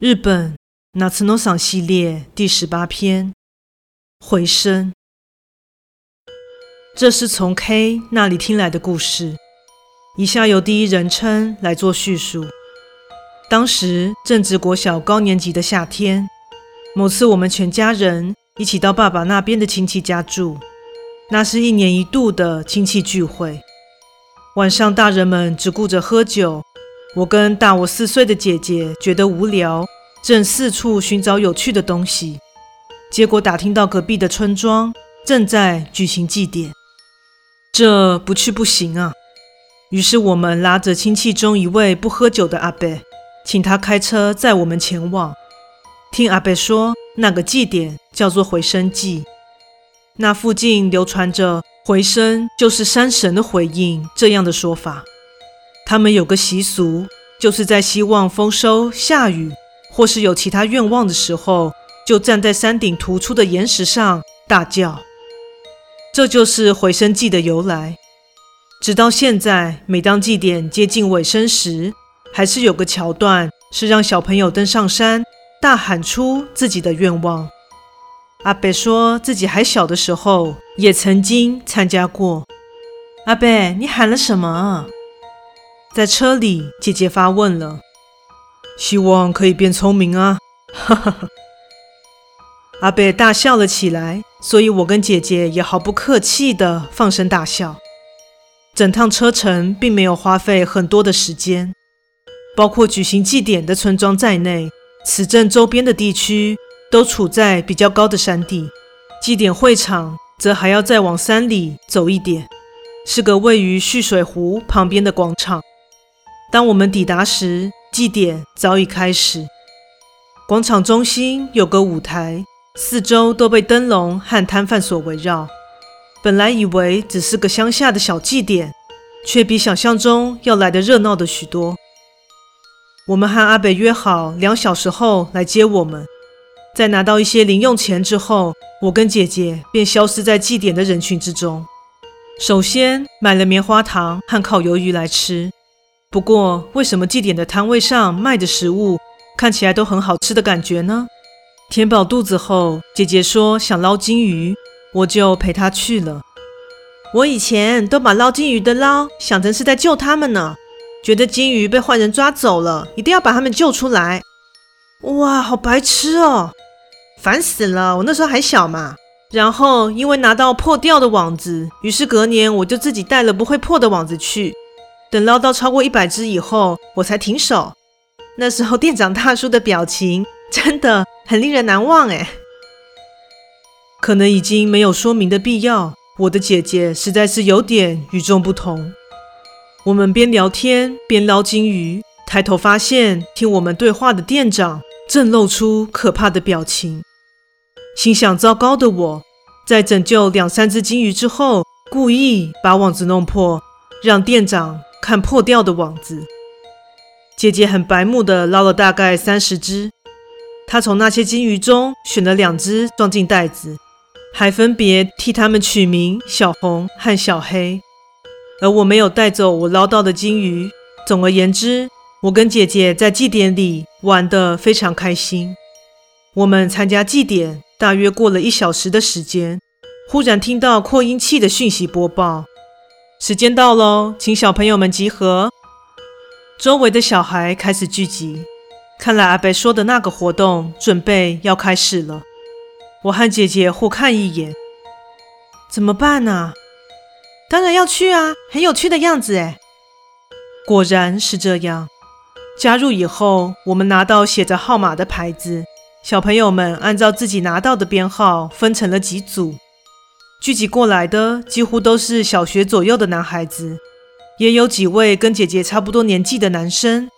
日本夏の赏系列第十八篇，回声。这是从 K 那里听来的故事，以下由第一人称来做叙述。当时正值国小高年级的夏天，某次我们全家人一起到爸爸那边的亲戚家住，那是一年一度的亲戚聚会。晚上大人们只顾着喝酒。我跟大我四岁的姐姐觉得无聊，正四处寻找有趣的东西，结果打听到隔壁的村庄正在举行祭典，这不去不行啊！于是我们拉着亲戚中一位不喝酒的阿伯，请他开车载我们前往。听阿伯说，那个祭典叫做回声祭，那附近流传着回声就是山神的回应这样的说法。他们有个习俗，就是在希望丰收、下雨，或是有其他愿望的时候，就站在山顶突出的岩石上大叫。这就是回声祭的由来。直到现在，每当祭典接近尾声时，还是有个桥段是让小朋友登上山，大喊出自己的愿望。阿伯说自己还小的时候，也曾经参加过。阿伯，你喊了什么？在车里，姐姐发问了：“希望可以变聪明啊！”哈哈哈。阿贝大笑了起来，所以我跟姐姐也毫不客气地放声大笑。整趟车程并没有花费很多的时间，包括举行祭典的村庄在内，此镇周边的地区都处在比较高的山地，祭典会场则还要再往山里走一点，是个位于蓄水湖旁边的广场。当我们抵达时，祭典早已开始。广场中心有个舞台，四周都被灯笼和摊贩所围绕。本来以为只是个乡下的小祭典，却比想象中要来的热闹的许多。我们和阿北约好两小时后来接我们。在拿到一些零用钱之后，我跟姐姐便消失在祭典的人群之中。首先买了棉花糖和烤鱿鱼来吃。不过，为什么祭典的摊位上卖的食物看起来都很好吃的感觉呢？填饱肚子后，姐姐说想捞金鱼，我就陪她去了。我以前都把捞金鱼的捞想成是在救他们呢，觉得金鱼被坏人抓走了，一定要把他们救出来。哇，好白痴哦，烦死了！我那时候还小嘛。然后因为拿到破掉的网子，于是隔年我就自己带了不会破的网子去。等捞到超过一百只以后，我才停手。那时候店长大叔的表情真的很令人难忘诶。可能已经没有说明的必要，我的姐姐实在是有点与众不同。我们边聊天边捞金鱼，抬头发现听我们对话的店长正露出可怕的表情。心想糟糕的我，在拯救两三只金鱼之后，故意把网子弄破，让店长。看破掉的网子，姐姐很白目的捞了大概三十只，她从那些金鱼中选了两只装进袋子，还分别替它们取名小红和小黑，而我没有带走我捞到的金鱼。总而言之，我跟姐姐在祭典里玩得非常开心。我们参加祭典大约过了一小时的时间，忽然听到扩音器的讯息播报。时间到喽，请小朋友们集合。周围的小孩开始聚集，看来阿伯说的那个活动准备要开始了。我和姐姐互看一眼，怎么办呢？当然要去啊，很有趣的样子诶。果然是这样。加入以后，我们拿到写着号码的牌子，小朋友们按照自己拿到的编号分成了几组。聚集过来的几乎都是小学左右的男孩子，也有几位跟姐姐差不多年纪的男生，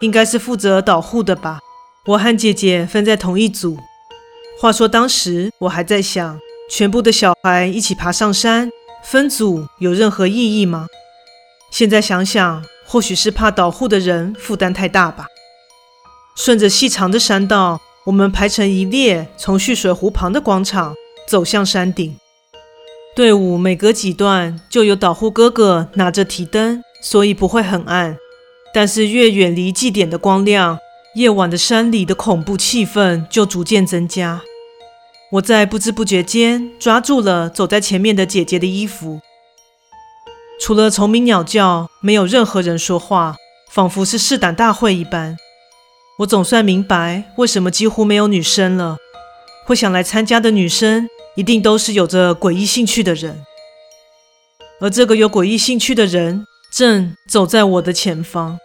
应该是负责导护的吧。我和姐姐分在同一组。话说当时我还在想，全部的小孩一起爬上山，分组有任何意义吗？现在想想，或许是怕导护的人负担太大吧。顺着细长的山道，我们排成一列，从蓄水湖旁的广场走向山顶。队伍每隔几段就有导护哥哥拿着提灯，所以不会很暗。但是越远离祭典的光亮，夜晚的山里的恐怖气氛就逐渐增加。我在不知不觉间抓住了走在前面的姐姐的衣服。除了虫鸣鸟叫，没有任何人说话，仿佛是试胆大会一般。我总算明白为什么几乎没有女生了。会想来参加的女生，一定都是有着诡异兴趣的人。而这个有诡异兴趣的人，正走在我的前方，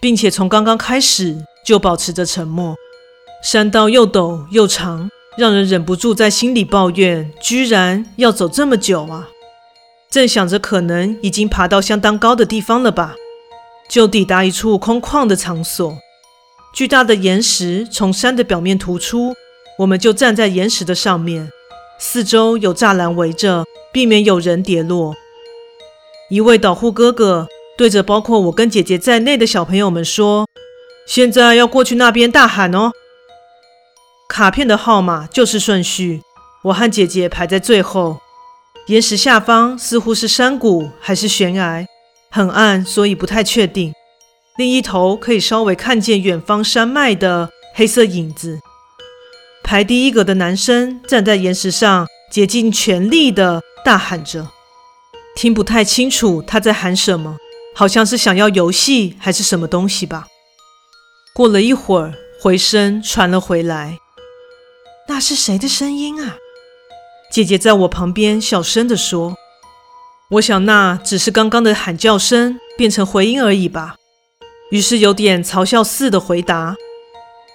并且从刚刚开始就保持着沉默。山道又陡又长。让人忍不住在心里抱怨：居然要走这么久啊！正想着，可能已经爬到相当高的地方了吧，就抵达一处空旷的场所。巨大的岩石从山的表面突出，我们就站在岩石的上面，四周有栅栏围着，避免有人跌落。一位导护哥哥对着包括我跟姐姐在内的小朋友们说：“现在要过去那边大喊哦！”卡片的号码就是顺序，我和姐姐排在最后。岩石下方似乎是山谷还是悬崖，很暗，所以不太确定。另一头可以稍微看见远方山脉的黑色影子。排第一个的男生站在岩石上，竭尽全力地大喊着，听不太清楚他在喊什么，好像是想要游戏还是什么东西吧。过了一会儿，回声传了回来。那是谁的声音啊？姐姐在我旁边小声地说：“我想那只是刚刚的喊叫声变成回音而已吧。”于是有点嘲笑似的回答：“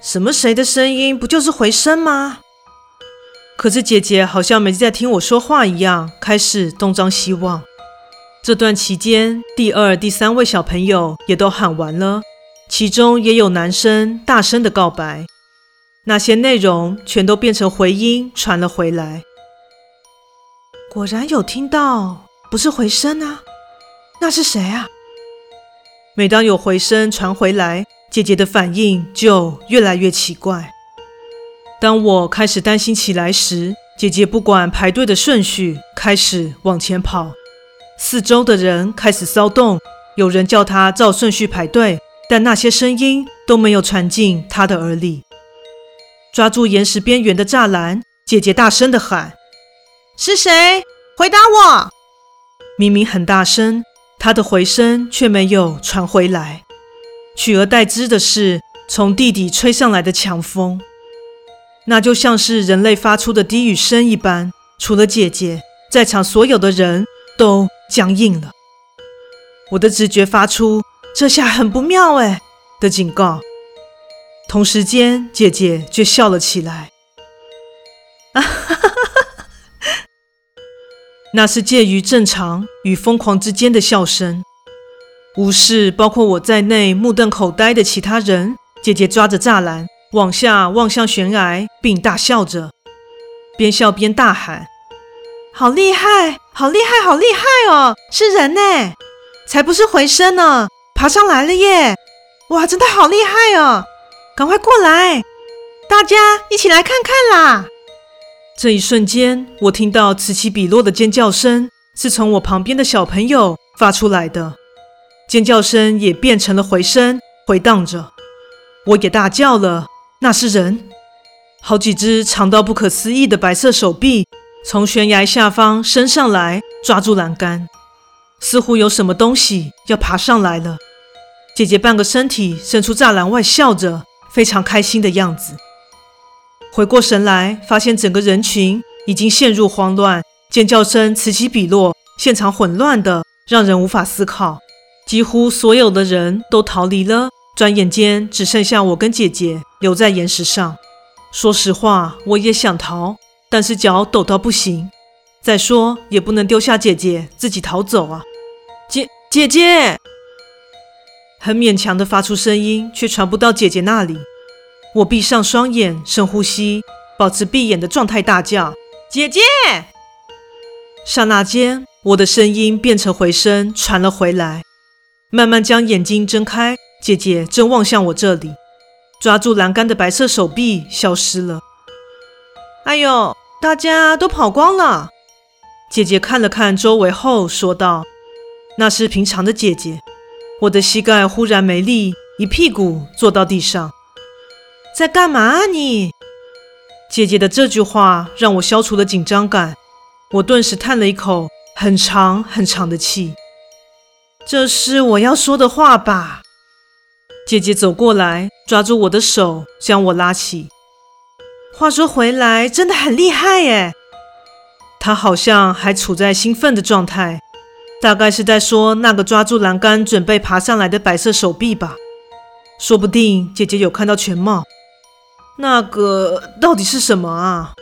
什么谁的声音？不就是回声吗？”可是姐姐好像没在听我说话一样，开始东张西望。这段期间，第二、第三位小朋友也都喊完了，其中也有男生大声的告白。那些内容全都变成回音传了回来。果然有听到，不是回声啊？那是谁啊？每当有回声传回来，姐姐的反应就越来越奇怪。当我开始担心起来时，姐姐不管排队的顺序，开始往前跑。四周的人开始骚动，有人叫她照顺序排队，但那些声音都没有传进她的耳里。抓住岩石边缘的栅栏，姐姐大声地喊：“是谁？回答我！”明明很大声，她的回声却没有传回来，取而代之的是从地底吹上来的强风，那就像是人类发出的低语声一般。除了姐姐，在场所有的人都僵硬了。我的直觉发出“这下很不妙哎”的警告。同时间，姐姐却笑了起来。啊哈哈哈！那是介于正常与疯狂之间的笑声。无视包括我在内目瞪口呆的其他人，姐姐抓着栅栏往下望向悬崖，并大笑着，边笑边大喊：“好厉害，好厉害，好厉害哦！是人呢，才不是回声呢，爬上来了耶！哇，真的好厉害哦！”赶快过来，大家一起来看看啦！这一瞬间，我听到此起彼落的尖叫声，是从我旁边的小朋友发出来的。尖叫声也变成了回声，回荡着。我也大叫了：“那是人！”好几只长到不可思议的白色手臂从悬崖下方伸上来，抓住栏杆，似乎有什么东西要爬上来了。姐姐半个身体伸出栅栏外，笑着。非常开心的样子。回过神来，发现整个人群已经陷入慌乱，尖叫声此起彼落，现场混乱的让人无法思考。几乎所有的人都逃离了，转眼间只剩下我跟姐姐留在岩石上。说实话，我也想逃，但是脚抖到不行。再说，也不能丢下姐姐自己逃走啊！姐姐姐。很勉强地发出声音，却传不到姐姐那里。我闭上双眼，深呼吸，保持闭眼的状态，大叫：“姐姐！”刹那间，我的声音变成回声，传了回来。慢慢将眼睛睁开，姐姐正望向我这里，抓住栏杆的白色手臂消失了。哎呦，大家都跑光了！姐姐看了看周围后说道：“那是平常的姐姐。”我的膝盖忽然没力，一屁股坐到地上。在干嘛啊你？姐姐的这句话让我消除了紧张感，我顿时叹了一口很长很长的气。这是我要说的话吧？姐姐走过来，抓住我的手，将我拉起。话说回来，真的很厉害耶！她好像还处在兴奋的状态，大概是在说那个抓住栏杆准备爬上来的白色手臂吧。说不定姐姐有看到全貌。那个到底是什么啊？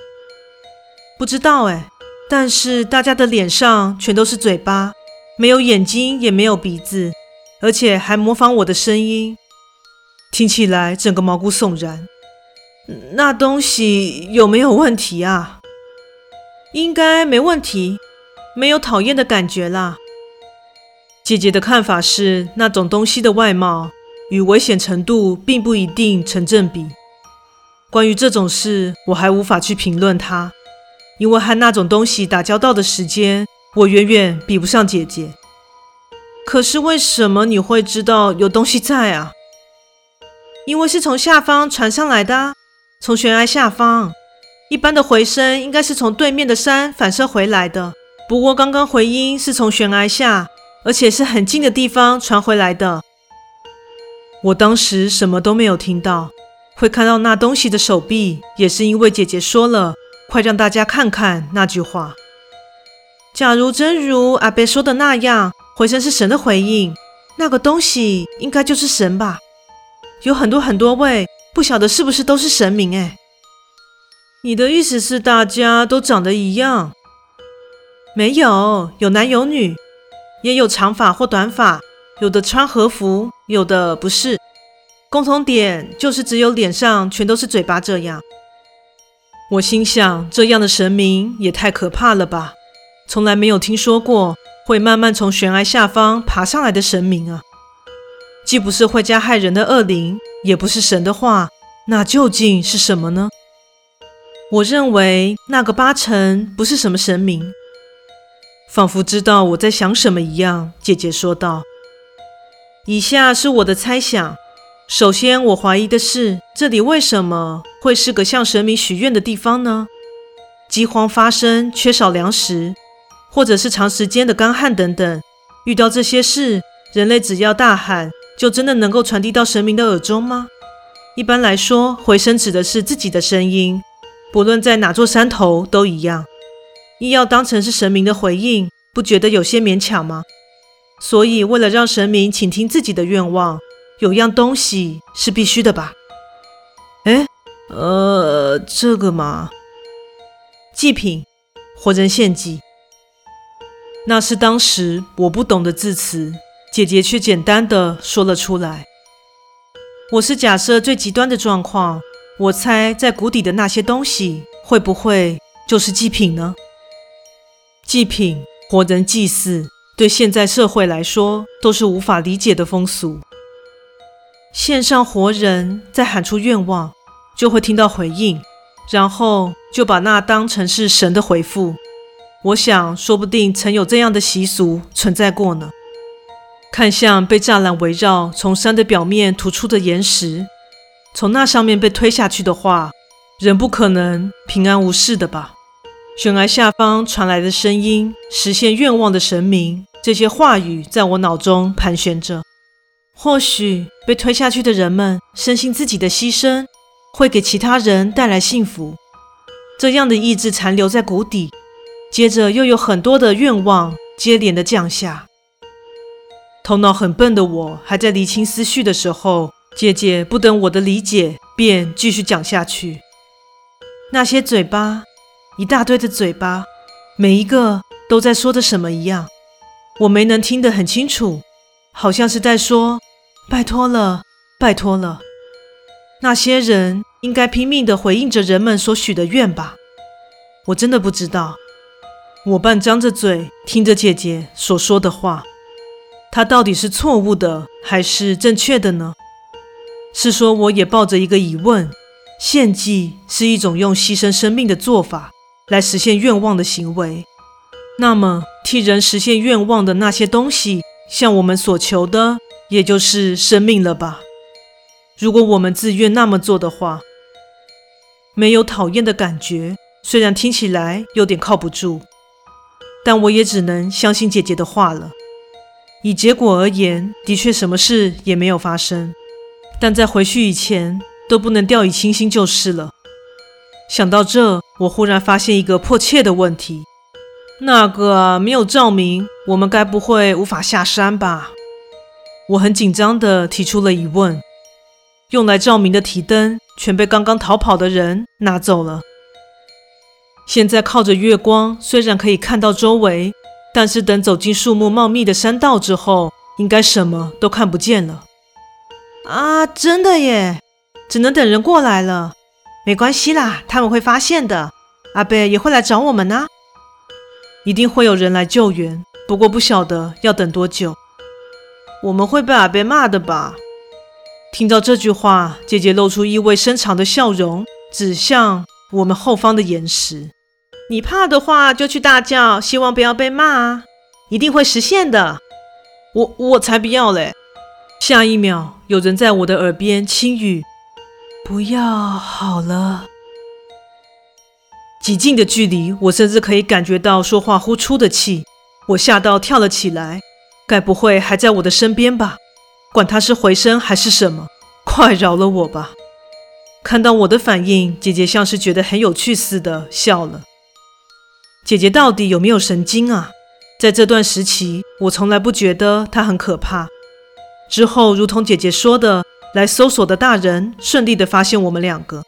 不知道哎，但是大家的脸上全都是嘴巴，没有眼睛，也没有鼻子，而且还模仿我的声音，听起来整个毛骨悚然。那东西有没有问题啊？应该没问题，没有讨厌的感觉啦。姐姐的看法是，那种东西的外貌与危险程度并不一定成正比。关于这种事，我还无法去评论它，因为和那种东西打交道的时间，我远远比不上姐姐。可是为什么你会知道有东西在啊？因为是从下方传上来的，从悬崖下方。一般的回声应该是从对面的山反射回来的，不过刚刚回音是从悬崖下，而且是很近的地方传回来的。我当时什么都没有听到。会看到那东西的手臂，也是因为姐姐说了“快让大家看看”那句话。假如真如阿伯说的那样，回声是神的回应，那个东西应该就是神吧？有很多很多位，不晓得是不是都是神明？哎，你的意思是大家都长得一样？没有，有男有女，也有长发或短发，有的穿和服，有的不是。共同点就是只有脸上全都是嘴巴这样。我心想，这样的神明也太可怕了吧！从来没有听说过会慢慢从悬崖下方爬上来的神明啊！既不是会加害人的恶灵，也不是神的话，那究竟是什么呢？我认为那个八成不是什么神明。仿佛知道我在想什么一样，姐姐说道：“以下是我的猜想。”首先，我怀疑的是，这里为什么会是个向神明许愿的地方呢？饥荒发生，缺少粮食，或者是长时间的干旱等等。遇到这些事，人类只要大喊，就真的能够传递到神明的耳中吗？一般来说，回声指的是自己的声音，不论在哪座山头都一样。硬要当成是神明的回应，不觉得有些勉强吗？所以，为了让神明倾听自己的愿望。有样东西是必须的吧？哎，呃，这个嘛，祭品，活人献祭。那是当时我不懂的字词，姐姐却简单的说了出来。我是假设最极端的状况，我猜在谷底的那些东西会不会就是祭品呢？祭品，活人祭祀，对现在社会来说都是无法理解的风俗。献上活人，再喊出愿望，就会听到回应，然后就把那当成是神的回复。我想，说不定曾有这样的习俗存在过呢。看向被栅栏围绕、从山的表面突出的岩石，从那上面被推下去的话，人不可能平安无事的吧？悬崖下方传来的声音，实现愿望的神明，这些话语在我脑中盘旋着。或许被推下去的人们深信自己的牺牲会给其他人带来幸福，这样的意志残留在谷底，接着又有很多的愿望接连的降下。头脑很笨的我还在理清思绪的时候，姐姐不等我的理解，便继续讲下去。那些嘴巴，一大堆的嘴巴，每一个都在说着什么一样，我没能听得很清楚，好像是在说。拜托了，拜托了！那些人应该拼命地回应着人们所许的愿吧？我真的不知道。我半张着嘴听着姐姐所说的话，她到底是错误的还是正确的呢？是说我也抱着一个疑问：献祭是一种用牺牲生命的做法来实现愿望的行为，那么替人实现愿望的那些东西，向我们所求的，也就是生命了吧？如果我们自愿那么做的话，没有讨厌的感觉，虽然听起来有点靠不住，但我也只能相信姐姐的话了。以结果而言，的确什么事也没有发生，但在回去以前都不能掉以轻心就是了。想到这，我忽然发现一个迫切的问题：那个没有照明，我们该不会无法下山吧？我很紧张地提出了疑问。用来照明的提灯全被刚刚逃跑的人拿走了。现在靠着月光，虽然可以看到周围，但是等走进树木茂密的山道之后，应该什么都看不见了。啊，真的耶！只能等人过来了。没关系啦，他们会发现的。阿伯也会来找我们呢。一定会有人来救援，不过不晓得要等多久。我们会被阿伯骂的吧？听到这句话，姐姐露出意味深长的笑容，指向我们后方的岩石。你怕的话，就去大叫，希望不要被骂啊，一定会实现的。我我才不要嘞！下一秒，有人在我的耳边轻语：“不要好了。”极近的距离，我甚至可以感觉到说话呼出的气。我吓到跳了起来，该不会还在我的身边吧？管他是回声还是什么，快饶了我吧！看到我的反应，姐姐像是觉得很有趣似的笑了。姐姐到底有没有神经啊？在这段时期，我从来不觉得她很可怕。之后，如同姐姐说的，来搜索的大人顺利的发现我们两个。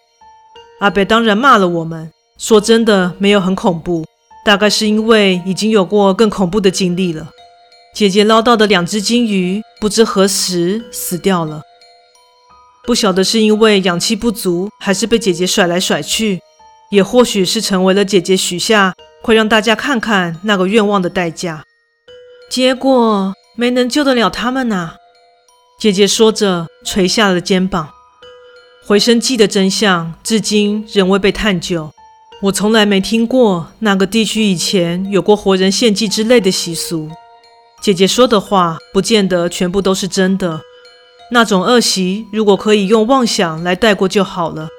阿北当然骂了我们，说真的没有很恐怖，大概是因为已经有过更恐怖的经历了。姐姐捞到的两只金鱼，不知何时死掉了。不晓得是因为氧气不足，还是被姐姐甩来甩去，也或许是成为了姐姐许下会让大家看看那个愿望的代价。结果没能救得了他们呐、姐姐说着，垂下了肩膀。回声祭的真相至今仍未被探究。我从来没听过那个地区以前有过活人献祭之类的习俗。姐姐说的话不见得全部都是真的，那种恶习如果可以用妄想来带过就好了。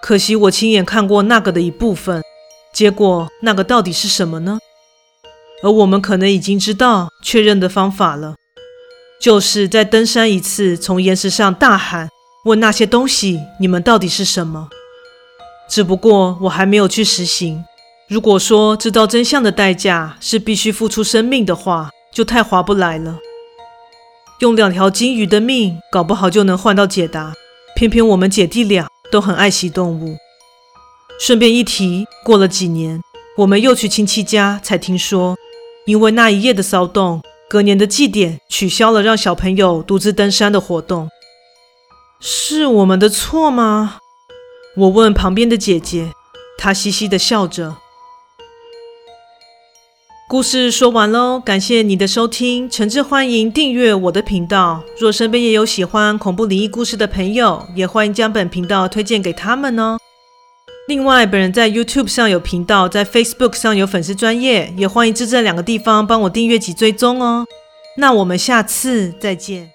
可惜我亲眼看过那个的一部分，结果那个到底是什么呢？而我们可能已经知道确认的方法了，就是再登山一次，从岩石上大喊，问那些东西：“你们到底是什么？”只不过我还没有去实行。如果说知道真相的代价是必须付出生命的话，就太划不来了。用两条金鱼的命，搞不好就能换到解答。偏偏我们姐弟俩都很爱惜动物。顺便一提，过了几年，我们又去亲戚家，才听说，因为那一夜的骚动，隔年的祭典取消了让小朋友独自登山的活动。是我们的错吗？我问旁边的姐姐，她嘻嘻的笑着。故事说完喽，感谢你的收听，诚挚欢迎订阅我的频道。若身边也有喜欢恐怖灵异故事的朋友，也欢迎将本频道推荐给他们哦。另外，本人在 YouTube 上有频道，在 Facebook 上有粉丝专业，也欢迎至这两个地方帮我订阅及追踪哦。那我们下次再见。